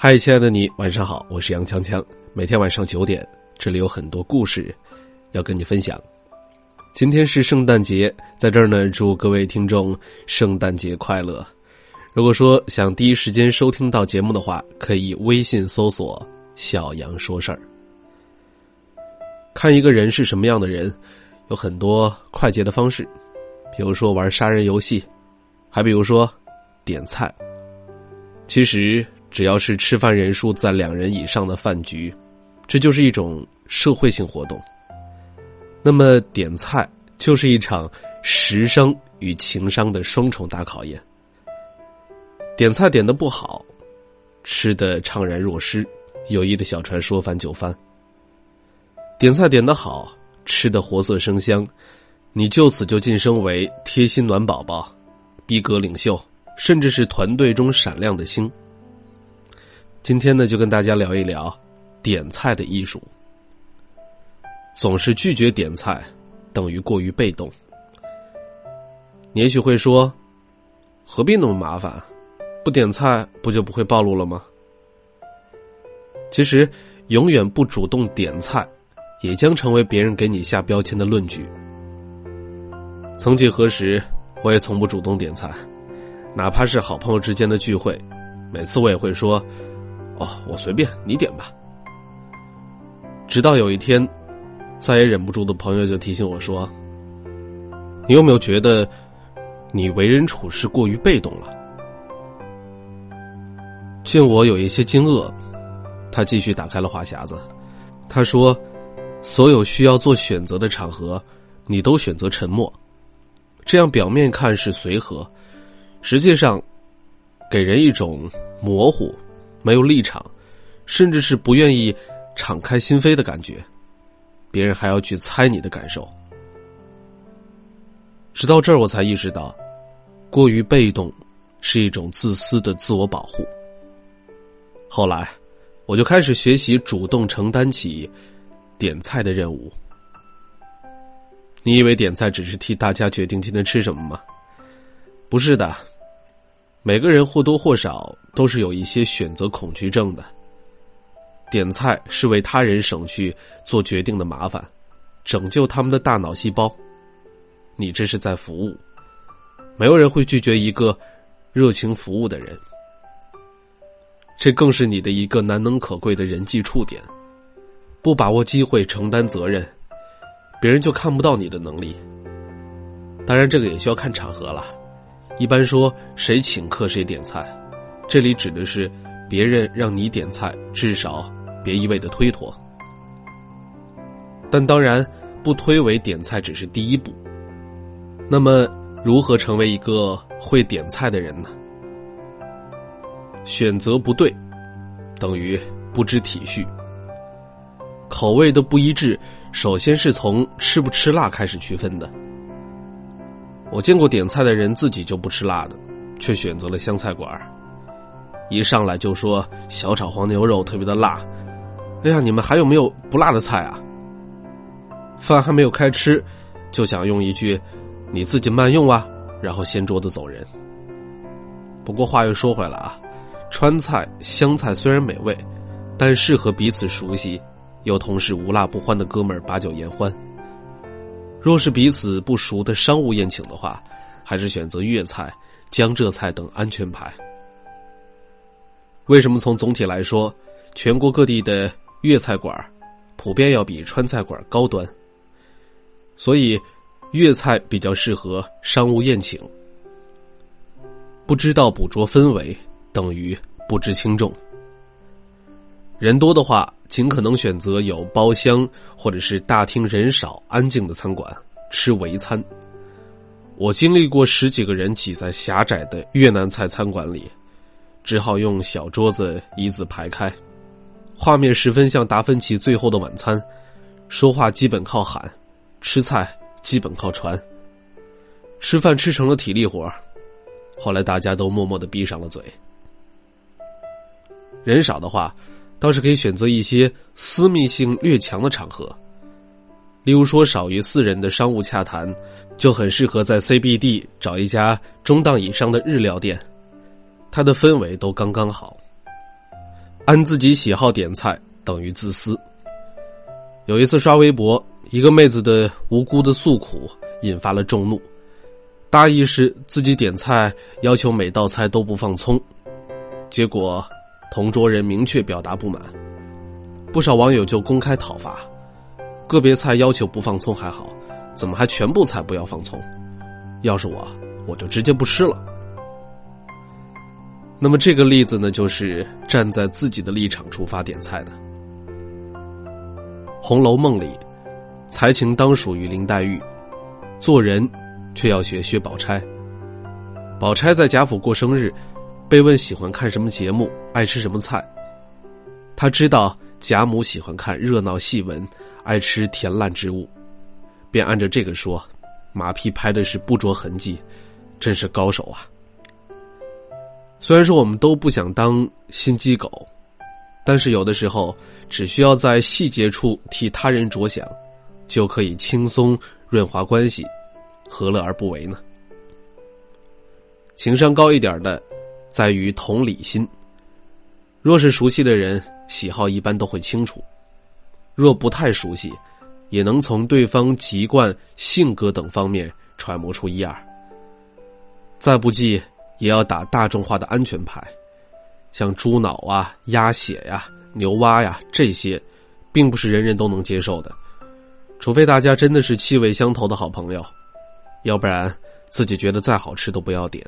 嗨，亲爱的你，晚上好，我是杨锵锵。每天晚上九点，这里有很多故事要跟你分享。今天是圣诞节，在这儿呢，祝各位听众圣诞节快乐。如果说想第一时间收听到节目的话，可以微信搜索“小杨说事儿”。看一个人是什么样的人，有很多快捷的方式，比如说玩杀人游戏，还比如说点菜。其实。只要是吃饭人数在两人以上的饭局，这就是一种社会性活动。那么点菜就是一场食商与情商的双重大考验。点菜点的不好，吃的怅然若失，友谊的小船说翻就翻；点菜点的好，吃的活色生香，你就此就晋升为贴心暖宝宝、逼格领袖，甚至是团队中闪亮的星。今天呢，就跟大家聊一聊点菜的艺术。总是拒绝点菜，等于过于被动。你也许会说，何必那么麻烦？不点菜不就不会暴露了吗？其实，永远不主动点菜，也将成为别人给你下标签的论据。曾几何时，我也从不主动点菜，哪怕是好朋友之间的聚会，每次我也会说。哦，我随便，你点吧。直到有一天，再也忍不住的朋友就提醒我说：“你有没有觉得，你为人处事过于被动了？”见我有一些惊愕，他继续打开了话匣子。他说：“所有需要做选择的场合，你都选择沉默，这样表面看是随和，实际上给人一种模糊。”没有立场，甚至是不愿意敞开心扉的感觉，别人还要去猜你的感受。直到这儿，我才意识到，过于被动是一种自私的自我保护。后来，我就开始学习主动承担起点菜的任务。你以为点菜只是替大家决定今天吃什么吗？不是的。每个人或多或少都是有一些选择恐惧症的。点菜是为他人省去做决定的麻烦，拯救他们的大脑细胞。你这是在服务，没有人会拒绝一个热情服务的人。这更是你的一个难能可贵的人际触点。不把握机会承担责任，别人就看不到你的能力。当然，这个也需要看场合了。一般说，谁请客谁点菜，这里指的是别人让你点菜，至少别一味的推脱。但当然，不推诿点菜只是第一步。那么，如何成为一个会点菜的人呢？选择不对，等于不知体恤。口味的不一致，首先是从吃不吃辣开始区分的。我见过点菜的人自己就不吃辣的，却选择了湘菜馆一上来就说小炒黄牛肉特别的辣，哎呀，你们还有没有不辣的菜啊？饭还没有开吃，就想用一句“你自己慢用啊”，然后掀桌子走人。不过话又说回来啊，川菜湘菜虽然美味，但适合彼此熟悉又同时无辣不欢的哥们儿把酒言欢。若是彼此不熟的商务宴请的话，还是选择粤菜、江浙菜等安全牌。为什么从总体来说，全国各地的粤菜馆普遍要比川菜馆高端？所以，粤菜比较适合商务宴请。不知道捕捉氛围，等于不知轻重。人多的话。尽可能选择有包厢或者是大厅人少、安静的餐馆吃围餐。我经历过十几个人挤在狭窄的越南菜餐馆里，只好用小桌子一字排开，画面十分像达芬奇《最后的晚餐》，说话基本靠喊，吃菜基本靠传。吃饭吃成了体力活后来大家都默默的闭上了嘴。人少的话。倒是可以选择一些私密性略强的场合，例如说少于四人的商务洽谈，就很适合在 CBD 找一家中档以上的日料店，它的氛围都刚刚好。按自己喜好点菜等于自私。有一次刷微博，一个妹子的无辜的诉苦引发了众怒，大意是自己点菜要求每道菜都不放葱，结果同桌人明确表达不满，不少网友就公开讨伐，个别菜要求不放葱还好，怎么还全部菜不要放葱？要是我，我就直接不吃了。那么这个例子呢，就是站在自己的立场出发点菜的。《红楼梦》里，才情当属于林黛玉，做人却要学薛宝钗。宝钗在贾府过生日，被问喜欢看什么节目，爱吃什么菜，她知道贾母喜欢看热闹戏文，爱吃甜烂之物，便按着这个说，马屁拍的是不着痕迹，真是高手啊。虽然说我们都不想当心机狗，但是有的时候只需要在细节处替他人着想，就可以轻松润滑关系，何乐而不为呢？情商高一点的，在于同理心。若是熟悉的人，喜好一般都会清楚；若不太熟悉，也能从对方籍贯、性格等方面揣摩出一二。再不济。也要打大众化的安全牌，像猪脑啊、鸭血呀、牛蛙呀这些，并不是人人都能接受的，除非大家真的是气味相投的好朋友，要不然自己觉得再好吃都不要点。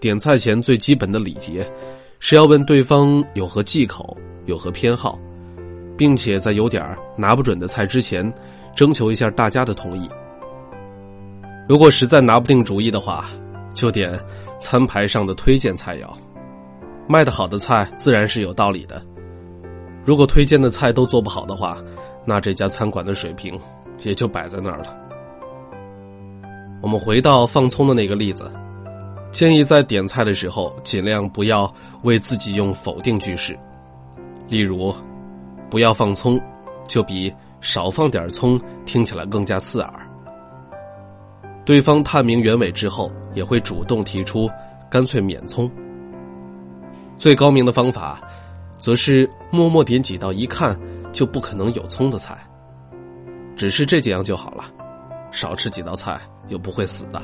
点菜前最基本的礼节，是要问对方有何忌口、有何偏好，并且在有点拿不准的菜之前，征求一下大家的同意。如果实在拿不定主意的话，就点餐牌上的推荐菜肴，卖的好的菜自然是有道理的。如果推荐的菜都做不好的话，那这家餐馆的水平也就摆在那儿了。我们回到放葱的那个例子，建议在点菜的时候尽量不要为自己用否定句式，例如“不要放葱”，就比少放点葱听起来更加刺耳。对方探明原委之后。也会主动提出，干脆免葱。最高明的方法，则是默默点几道一看就不可能有葱的菜。只是这几样就好了，少吃几道菜又不会死的。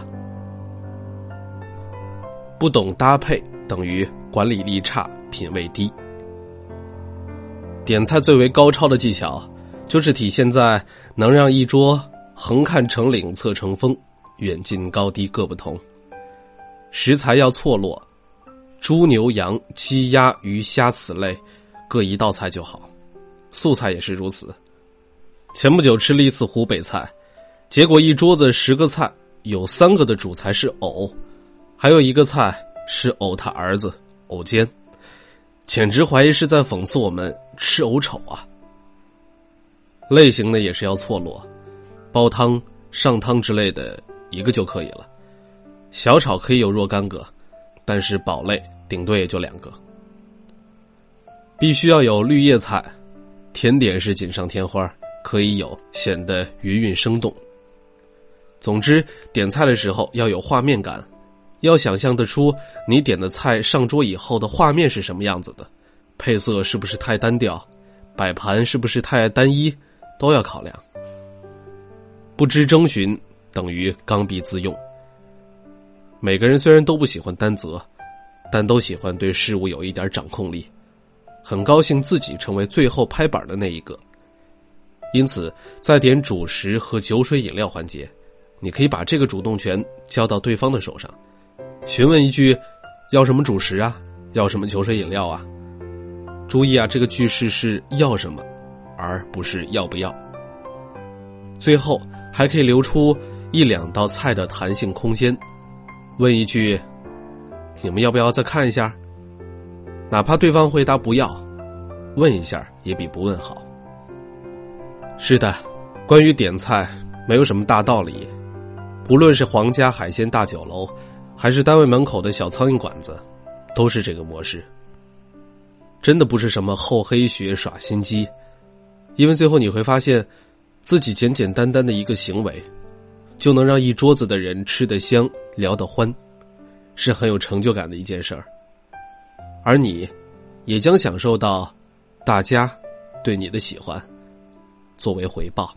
不懂搭配等于管理力差、品味低。点菜最为高超的技巧，就是体现在能让一桌横看成岭侧成峰，远近高低各不同。食材要错落，猪牛羊鸡鸭鱼虾此类，各一道菜就好。素菜也是如此。前不久吃了一次湖北菜，结果一桌子十个菜，有三个的主菜是藕，还有一个菜是藕他儿子藕尖，简直怀疑是在讽刺我们吃藕丑啊。类型呢也是要错落，煲汤、上汤之类的一个就可以了。小炒可以有若干个，但是宝类顶多也就两个。必须要有绿叶菜，甜点是锦上添花，可以有，显得余韵生动。总之，点菜的时候要有画面感，要想象得出你点的菜上桌以后的画面是什么样子的，配色是不是太单调，摆盘是不是太单一，都要考量。不知征询等于刚愎自用。每个人虽然都不喜欢担责，但都喜欢对事物有一点掌控力，很高兴自己成为最后拍板的那一个。因此，在点主食和酒水饮料环节，你可以把这个主动权交到对方的手上，询问一句：“要什么主食啊？要什么酒水饮料啊？”注意啊，这个句式是要什么，而不是要不要。最后还可以留出一两道菜的弹性空间。问一句：“你们要不要再看一下？”哪怕对方回答不要，问一下也比不问好。是的，关于点菜，没有什么大道理。不论是皇家海鲜大酒楼，还是单位门口的小苍蝇馆子，都是这个模式。真的不是什么厚黑学耍心机，因为最后你会发现，自己简简单单的一个行为。就能让一桌子的人吃得香、聊得欢，是很有成就感的一件事儿。而你，也将享受到大家对你的喜欢作为回报。